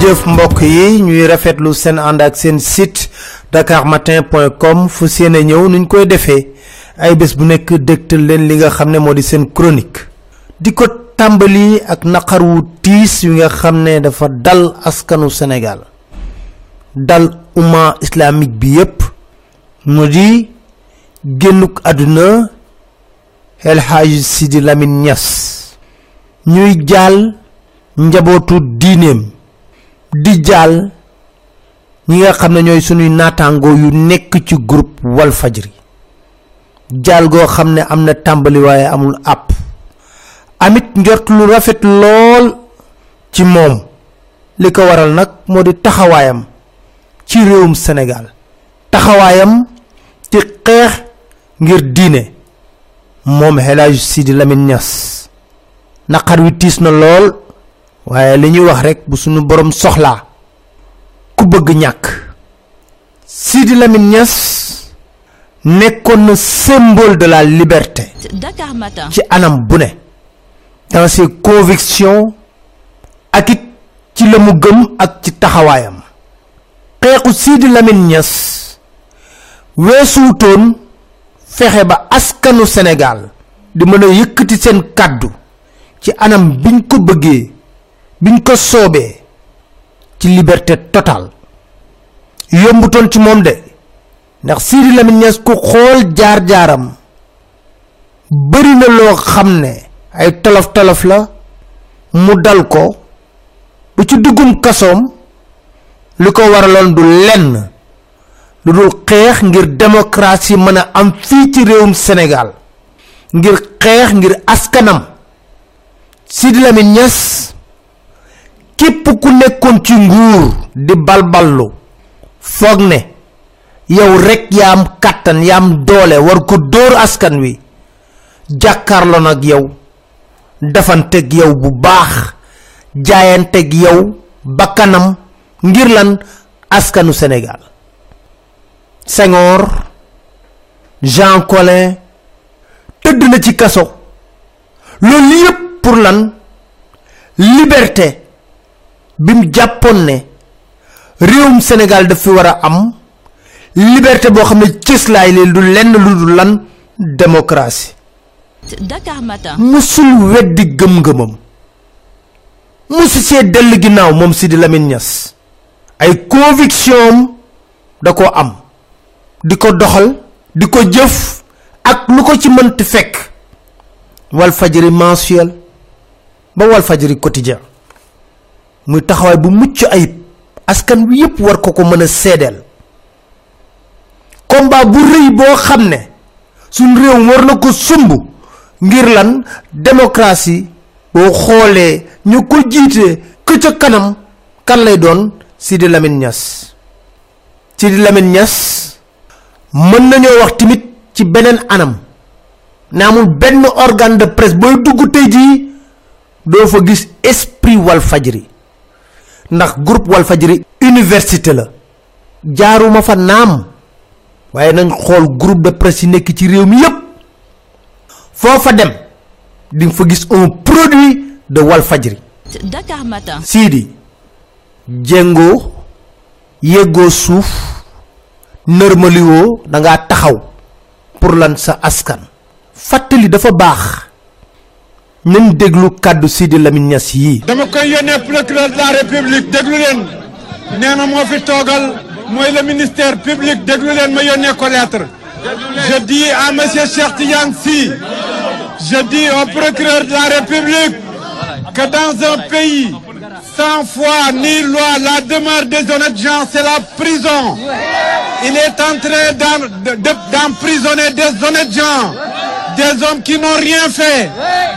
jëf mbokk yi ñuy rafetlu seen ànd ak seen site dakarmatin.com fu seene ñëw nuñ koy defee. Ay bés bu nekk dégtal leen li nga xam ne moo di seen chronique. Di ko tàmbali ak naqar wu tiis nga xam ne dafa dal askanu sénégal. Dal umma islamique bi yépp. Mu di génnuk àdduna el haj sidi lamin ñas ñuy jaal njabootu diineem di jaal ñi nga xam ne ñooy sunuy yu nekk ci groupe wal fajri jaal goo xam ne am na amul àpp. Amit njort lu rafet lool ci moom. Li ko waral nag moo di taxawaayam ci réewum ci ngir diine. Moom helaj sidi lamin ñas naqar wi waaye li ñuy wax rek bu suñu borom soxlaa ku bëgg ñàkk. Sidi lamin ñas nekkoon na symbole de la liberté. Ci anam bu ne. Dans ses convictions ak it ci la mu gëm ak ci taxawaayam. Xeexu sidi lamin ñas weesuutoon fexe ba askanu sénégal di mën a yëkkati seen kàddu ci anam biñ ko bëggee biñ ko soobee ci liberté totale yombutoon ci moom de ndax sidi lamin ñas ku xool jaar-jaaram bari na loo xam ne ay tolof tolof la mu dal ko bu ci duggum kasoom li ko du lenn xeex ngir démocratie mën a am fii ci réewum sénégal ngir xeex ngir askanam sidi lamin ñas képp ku nekkoon ci nguur di balballu foog ne yow rek yaa am kàttan yaa am doole war ko dóor askan wi jàkkaarloo nag yow yow bu baax yow bakkanam askanu sénégal. Senghor jean colin tëdd na ci kaso. Loolu yépp pour lan? Liberté bim jàppoon ne réewum sénégal daf fi war a am liberté boo xam ne cëslaay leen du lenn lu du lan démocratie. Dakar Matin. musul weddi gëm-gëmam. Musu see dell ginnaaw moom sidi lamin ñas ay conviction da ko am. Di ko doxal di ko jëf ak lu ko ci mënti fekk. Wal fajri mensuel ba wal fajri quotidien muy taxawaay bu mucc ayib. Askan wi yépp war ko ko mën a seedeel. Combat bu rëy boo xam ne suñ réew war na ko sumb ngir lan démocratie boo xoolee ñu ko ka ca kanam kan lay doon? Sidi lamin ñas sidi lamin ñas mën nañoo wax timit ci beneen anam. Ne amul benn organe de presse booy dugg tey jii fa gis esprit wal fajri ndax groupe wal fajri université la. Jaaruma fa naam. Waaye nañ xool groupe de presse yi nekk ci réew mi yépp. Foofa dem di fa gis un produit de wal fajri Dakar Matin. sidi jéngoo yéggoo suuf nërmaliwoo da ngaa taxaw pour lan sa askan. Fàttali dafa baax nañ déglu kàddu sidi lamin ñas yii dama koy yónnee procureur de la république déglu leen. Nee na fi toogal mooy le ministère public déglu leen ma yónnee ko lettre. Je dis à monsieur Cheikh Tidiane je dis au procureur de la république que dans un pays sans foi ni loi la demeure des honnêtes gens c'est la prison. Il est en train d'emprisonner des honnêtes gens des hommes qui n'ont rien fait,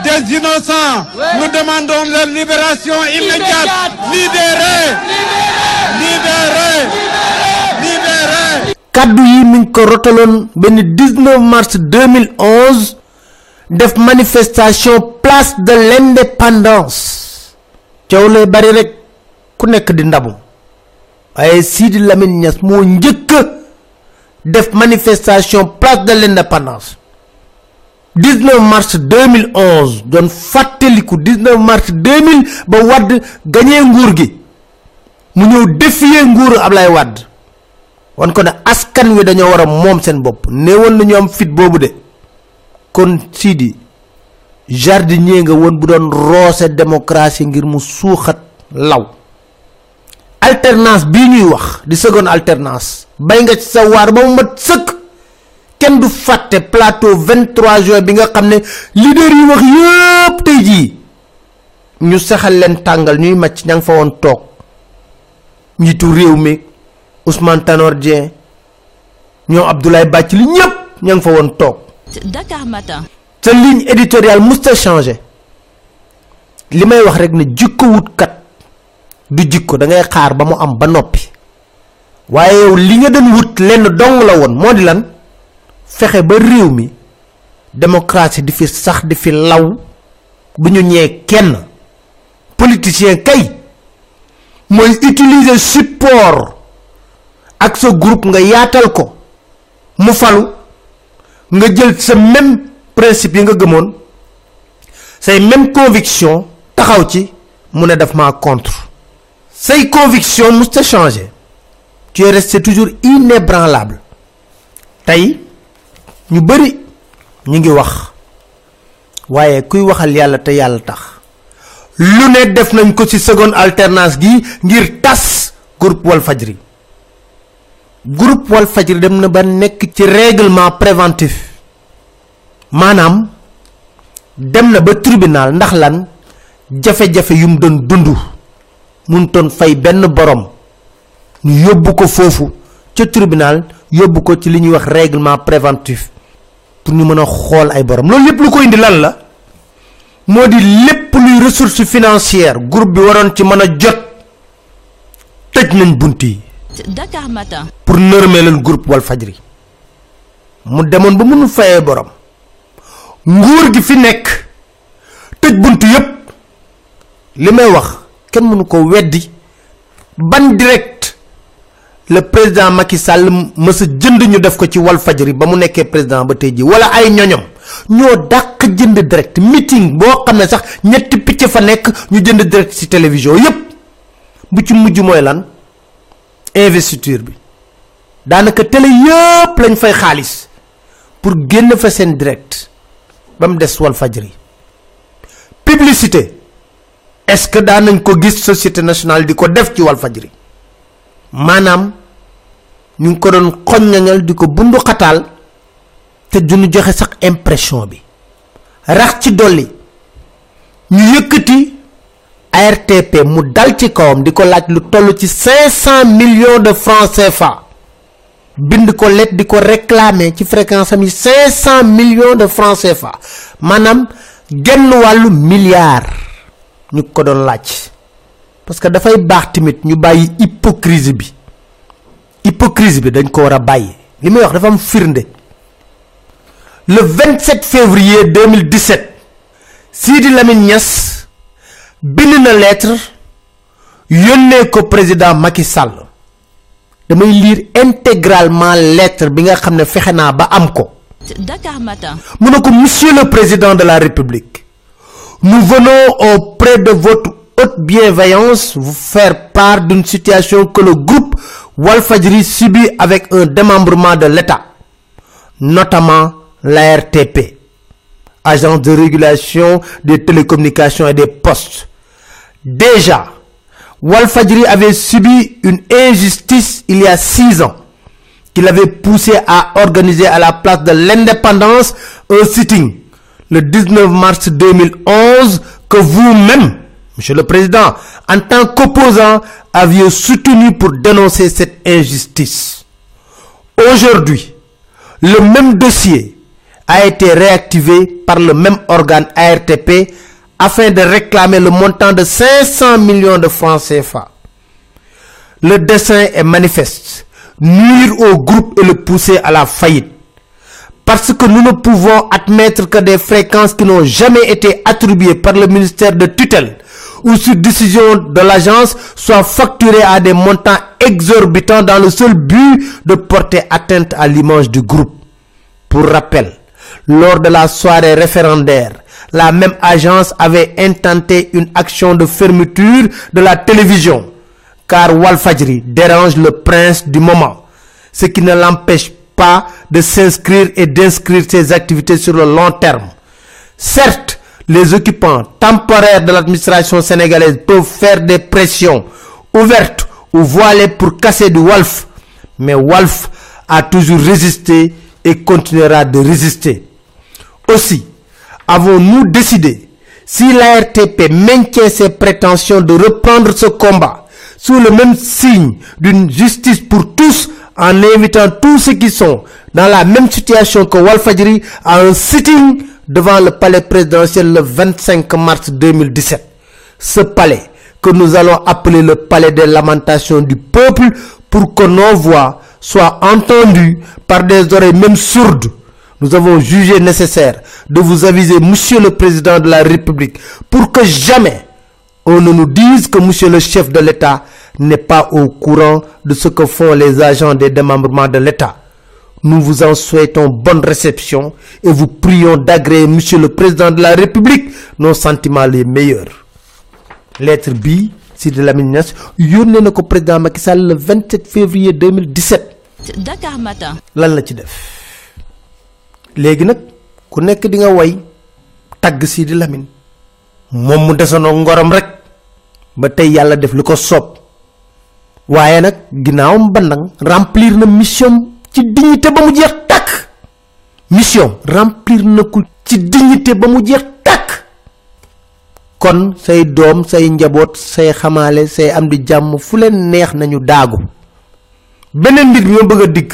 des innocents. Nous demandons leur libération immédiate. Libérés Libérés Libérés kaddu yi mi ngi ko rotaloon benn 19 mars 2011 def manifestation place de l'indépendance. Coow lay bari rek ku nekk di ndamu waaye sidi lamine ñas moo njëkk def manifestation place de l'indépendance 19 mars 2011 doon fàttaliku 19 mars 2000 ba wadd gañee nguur gi. Mu ñëw défier nguuru Ablaye Wade. Wan ko ne askan wi dañoo war a moom seen bopp. Néewoon na am fit boobu de. Kon Sidi jardinier nga woon bu doon roose démocratie ngir mu suuxat law. Alternance bii ñuy wax di seconde alternance. Bay nga ci sa ba mu mat sëkk kenn du fàtte plateau 23 juin bi nga xam ne leader yi wax yépp tey jii ñu saxal leen tàngal ñuy màcc ña nga fa woon toog njiitu réew mi Ousmane Tanor Dieng ñoom Abdoulaye Bathily ñëpp ña nga fa woon toog. Dakar Matin. sa ligne éditoriale musta changé li may wax rek ne jikko wut kat du jikko da ngay xaar ba mu am ba noppi. Waaye yow li nga doon wut lenn dong la woon moo di lan fexe ba réew mi démocratie di fi sax di fi law bu ñu ñee kenn. Politicien kay utiliser support ak sa groupe nga yaatal ko. Mu falu nga jël sa même principe yi nga gëmoon say même conviction taxaw ci mu ne daf contre. Say conviction musta changer. Tu es resté toujours inébranlable. Tey ñu bari ñu ngi wax. waaye kuy waxal yàlla te yàlla tax. lu ne def nañ ko ci seconde alternance gi ngir tas groupe Walfadjri. groupe Walfadjri dem na ba nekk ci règlement préventif. maanaam dem na ba tribunal ndax lan jafe-jafe yum doon dund mun toon fay benn borom. ñu yóbbu ko foofu ca tribunal yóbbu ko ci li ñuy wax règlement préventif pour ñu mën a xool ay borom. Loolu lépp lu ko indi lan la? Moo di lépp luy ressource financière groupe bi waroon ci mën a jot tëj nañ bunt yi. Dakar Matin. pour nërmee leen groupe Walfadjri. Mu demoon ba mënul fayee borom. Nguur gi fi nekk tëj bunt yépp. Li may wax kenn mënu ko weddi ban direct le président Macky Sall mësa jënd ñu def ko ci Walfadjri ba mu nekkee président ba ji wala ay ñoñom ñoo dàq jënd direct meeting boo xam ne sax ñetti picc fa nekk ñu jënd direct ci télévision yépp. Bu ci mujj mooy lan? Investiture bi. Daanaka télé yépp lañ fay xaalis pour génn fa seen direct ba mu des Walfadjri. Publicité. Est-ce que daan nañ ko gis société nationale def ci Walfadjri maanaam ñu ngi ko doon xoññañal di ko bundu xataal te duñu joxe sax impression bi. rax ci dolli. ñu yëkkati ARTP mu dal ci kawam di laaj lu toll ci 500 millions de francs CFA. bind ko let di réclamer ci fréquence 500 millions de francs CFA. maanaam genn wàllu milliard ñu ko doon laaj parce que dafay baax tamit ñu bàyyi hypocrisie bi. Hypocrisie bi dañ ko war a bàyyi. Li may wax dafa am firnde. Le 27 février 2017 Sidi Lamine Niass bind na lettre yónnee ko président Macky Sall. Damay lire intégralement lettre bi nga xam ne fexe naa ba am ko. Dakar Matin. mu ne ko monsieur le président de la république nous venons auprès de votre haute bienveillance vous faire part d'une situation que le groupe Walfadjri subit avec un démembrement de l'État notamment l'ARTP agence de régulation des télécommunications et des postes. Déjà Walfadjri avait subi une injustice il y a six ans qui l'avait poussé à organiser à la place de l'indépendance un sitting le 19 mars 2011 que vous-même, Monsieur le Président, en tant qu'opposant, aviez soutenu pour dénoncer cette injustice. Aujourd'hui, le même dossier a été réactivé par le même organe ARTP afin de réclamer le montant de 500 millions de francs CFA. Le dessein est manifeste nuire au groupe et le pousser à la faillite. Parce que nous ne pouvons admettre que des fréquences qui n'ont jamais été attribuées par le ministère de tutelle ou sur décision de l'agence soient facturées à des montants exorbitants dans le seul but de porter atteinte à l'image du groupe. Pour rappel, lors de la soirée référendaire, la même agence avait intenté une action de fermeture de la télévision car Walfadjri dérange le prince du moment, ce qui ne l'empêche pas de s'inscrire et d'inscrire ses activités sur le long terme. Certes, les occupants temporaires de l'administration sénégalaise peuvent faire des pressions ouvertes ou voilées pour casser du Walf, mais Walf a toujours résisté et continuera de résister. Aussi, avons-nous décidé, si l'ARTP maintient ses prétentions de reprendre ce combat sous le même signe d'une justice pour tous, en invitant tous ceux qui sont dans la même situation que Walfadjri à un sitting devant le palais présidentiel le 25 mars 2017. Ce palais que nous allons appeler le palais des lamentations du peuple pour que nos voix soient entendues par des oreilles même sourdes. Nous avons jugé nécessaire de vous aviser, Monsieur le Président de la République, pour que jamais on ne nous dise que Monsieur le chef de l'État n'est pas au courant de ce que font les agents des démembrements de l'État. Nous vous en souhaitons bonne réception et vous prions d'agréer, Monsieur le Président de la République, nos sentiments les meilleurs. Lettre B, Niass yónnee na ko président Macky Sall le 27 février 2017 Dakar Matin. lan la ci def? Léegi nag ku nekk di nga way tagg Sidi Lamine. Moom mu ngorom rek. Ba tey yàlla def li ko soob. Waaye nag ginnaawam bandang remplir na mission ci dignité ba mu jeex tàkk mission remplir na ko ci dignité ba mu jeex tàkk kon say doom say njaboot say xamaale say am di jàmm fu leen neex nañu daagu. Beneen mbir bi bëgg a dikk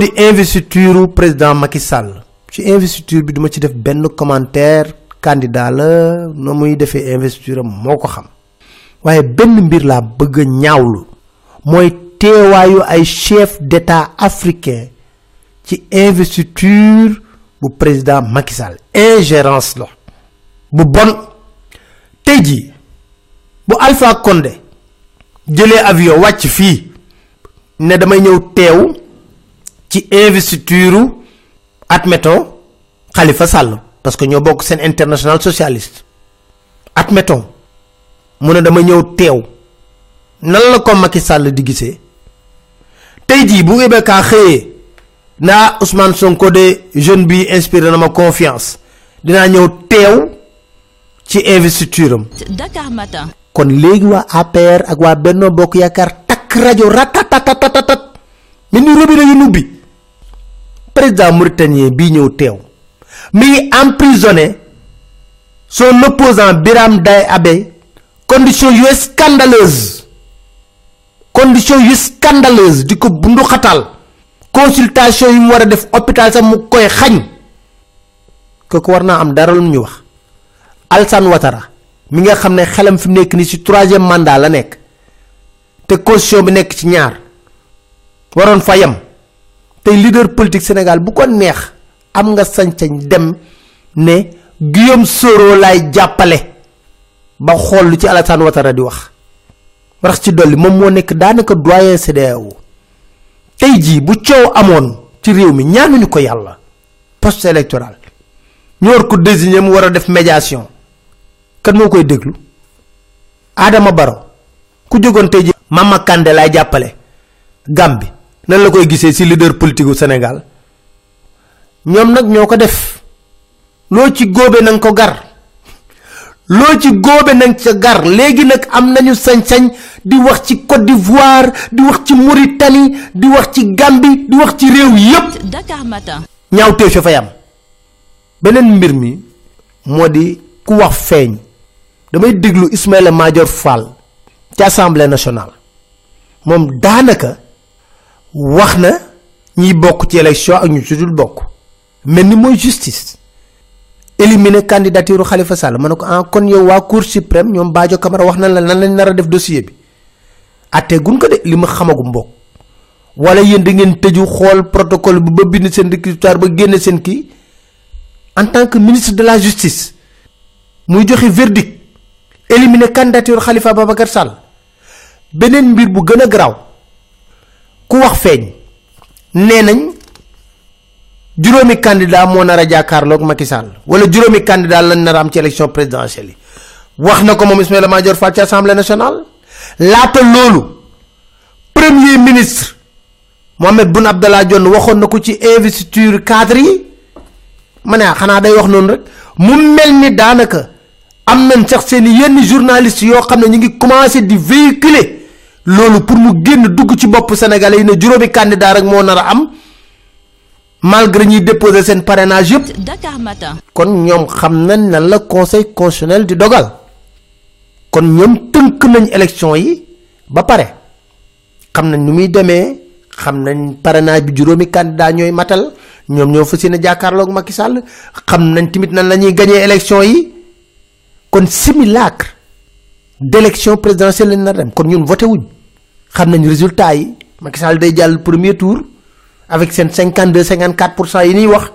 di investiture président Macky Sall. Ci investiture bi duma ci def benn commentaire candidat la no muy defee investiture am moo ko xam. Waaye benn mbir laa bëgg ñaawlu mooy teewaayu ay chef d'état africain ci investiture bu président Macky ingérence la. Bon. Alpha Condé jëlee avion wàcc fii ne damay ñëw teew ci investiture admettons Khalifa Sall parce que ñoo bokk international socialiste. Admettons mu ne dama ñëw teew. Nan la ko Macky di tey jii bu IBK xëyee naa Ousmane Sonko de jeune bi inspiré na ma confiance. Dinaa ñëw teew ci investiture am. Dakar Matin. kon léegi waa APR ak waa Benno Bokk Yaakaar takk rajo ratatatatat mi ni robinet yu nubbi. Président mauritanien bii ñëw teew. Mi ngi emprisonné son opposant Biram Day Abe condition yu scandaleuse condition yu scandaleuse di ko bundu xatal. Consultation yi mu war a def hôpital sax mu koy xañ. Kooku war naa am dara lu ñu wax. Alassane Ouattara mi nga xam ne xelam fi mu nekk nii ci troisième mandat la nekk te constitution bi nekk ci ñaar waroon fa yem. Tey leader politique Sénégal bu ko neex am nga sañ-sañ dem ne Guillaume Soro laay jàppale ba xool lu ci Alassane Ouattara di wax rax ci dolli moom moo nekk daanaka doyen CEDEAO tey jii bu coow amoon ci réew mi ñaanuñu ko yàlla. Poste ko mu def médiation. Kan moo koy déglu? Adama Baro ku jógoon tey ji Mama Kandé laay jàppale. Gambie. Nan la koy gisee ci leader politique gu Sénégal? Ñoom nag ñoo ko def. Ci ko gar loo ci góobe na nga ca gar. Léegi nag am nañu sañ-sañ di wax ci Côte d'Ivoire di wax ci Mauritanie di wax ci Gambie di wax ci réew yépp. Dakar Matin. ñaawteef fa fay am. Beneen mbir mi moo di ku wax feeñ. Damay déglu Ismaïla Madior Fall ci assemblée nationale. Moom daanaka wax na ñiy bokk ci élection ak ñu ci dul bokk. Mel ni mooy justice éliminer candidature Khalifa Sall. Ma ne ko ah kon yow waa cour suprême ñoom Badio Camara wax na la nan lañ nar a def dossier bi. Atte gun ko de li ma xamagum bokk wala yéen da ngeen tëju xool protocole bi ba bind seen réquisitoire ba génne seen kii. En tant que ministre de la justice muy joxe verdict éliminer candidature Khalifa Babacar Sall. Beneen mbir bu gën a garaaw ku wax feeñ nee nañ juróomi candidat moo nar a jàkkaarloog Macky Sall. Wala juróomi candidat lañ nar am ci élection présidentielle yi. Wax na ko moom Ismaïla Madior Fall ci assemblée nationale. Laata loolu premier ministre mohamed bun abdallah jonn waxoon na ko ci investiture cadre yi. Ma ne xanaa day wax noonu rek. Mu mel ni daanaka am nañ sax seen yenn journaliste yoo xam ne ñu ngi commencé di véhiculer loolu pour mu génn dugg ci bopp sénégalais yi ne juróomi candidat rek moo nar a am. Malgré ñuy déposer seen parrainage yëpp. Dakar Matin. kon ñoom xam nañ lan la conseil constitutionnel di dogal. kon ñoom tënk nañ élection yi ba pare. xam nañ nu muy demee xam nañ parrainage bi juróomi candidat ñooy matal ñoom ñoo fas yéene jàkkaarloog Macky Sall xam nañ tamit nan la ñuy élection yi. kon simulacre d'élection présidentielle lañ nar dem kon ñun voté wuñ. xam nañ résultat yi Macky Sall day jàll premier tour avec seen 52 54 pour cent yi ñuy wax.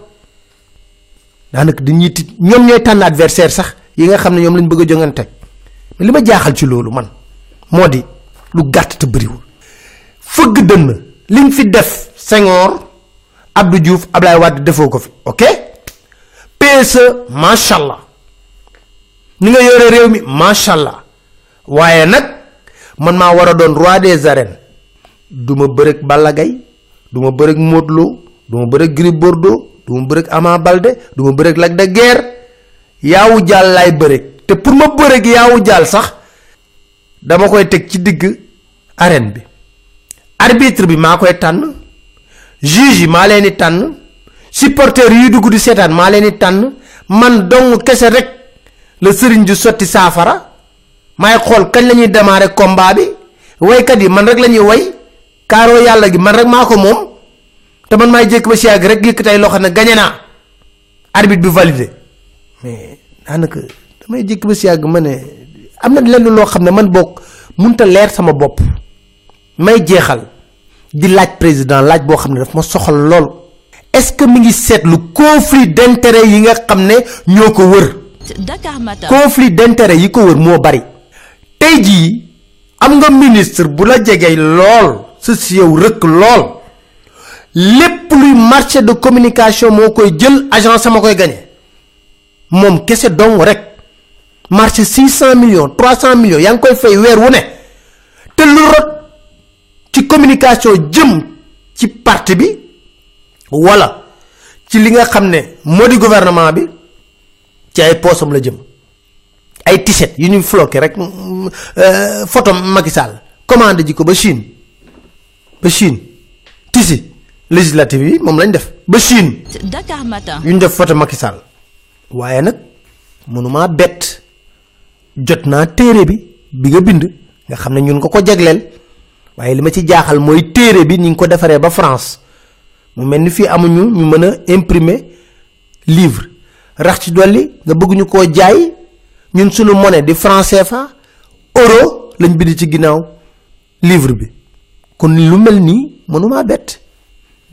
Daanaka dañuy tit ñoom ñooy tànn adversaire sax yi nga xam ne ñoom lañ bëgg a mais li ma jaaxal ci loolu man moo di lu gàtt te bëriwul. Fëgg dënn liñ fi def Senghor Abdou Diouf Ablaye Wade defoo ko fi ok? PSE macha allah ni nga yore réew mi macha allah waaye nag man maa war a doon roi des arènes. Du ma bërëg Balla Gaye du ma bërëg Modou Lo du ma bërëg Gris Bordeaux du ma bërëg Ama Balde du ma bërëg Lac de Guerre yaawu jaal laay bërëg te pour ma bërëg yaawu jaal sax dama koy teg ci digg arène bi. Arbitre bi maa koy tànn juge yi maa leen di tànn supporters yi dugg di seetaan maa leen di tànn man dong kese rek la sëriñ di sotti saafara. May xool kañ la ñuy démarrer combat bi. Waykat yi man rek la ñuy way kaaroo yàlla gi man rek maa ko moom te man maay jékk ba si yàgg rek yëkk tey xam ne gañe naa. Arbitre bi validé. Mais daanaka damay jékk ba si yàgg ma ne am na lenn loo xam ne man boog munta leer sama bopp. May jeexal di laaj président laaj boo xam ne daf ma soxal lool. Est-ce que mi ngi seetlu conflit d'intérêt yi nga xam ne ñoo ko wër? Conflit d'intérêt yi ko wër moo bari. Tey jii am nga ministre bu la jegey lool sa si yow rëkk lool. Lépp luy marché de communication moo koy jël agence sama koy gagné. Moom kese dong rek. Marché 600 millions 300 millions yaa ngi koy fay weer wu ne. Te lu rot ci communication jëm ci parti bi wala ci li nga xam ne moo di gouvernement bi ci ay poosam la jëm. Ay t-shirt yu ñuy floqué rek euh, photo Macky Sall commande ji ba Chine ba Chine. Tisi législative yi moom lañ def. Ba Chine. Dakar Matin. yu ñu def photo Macky Sall. Waaye nag mënumaa bett. Jot naa téere bi bi nga bind nga xam ne ñun ko jagleel. Waaye li ma ci jaaxal mooy téere bi ni ko defaree ba France. Mu mel ni fii amuñu ñu mën a imprimer livre. Rax ci dolli nga bëgg ñu koo jaay. Ñun suñu monnaie di franc CFA euro lañ bind ci ginnaaw livre bi kon lu mel nii mënumaa bett.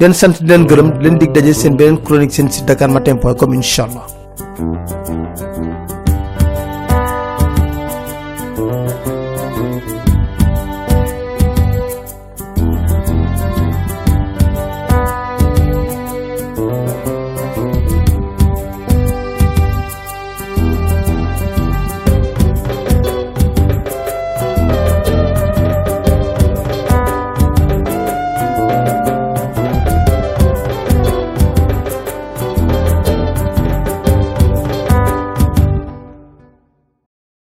den sant di leen gërëm di leen dig daje seen beneen chronique seen site dakarmatin point com incha allah.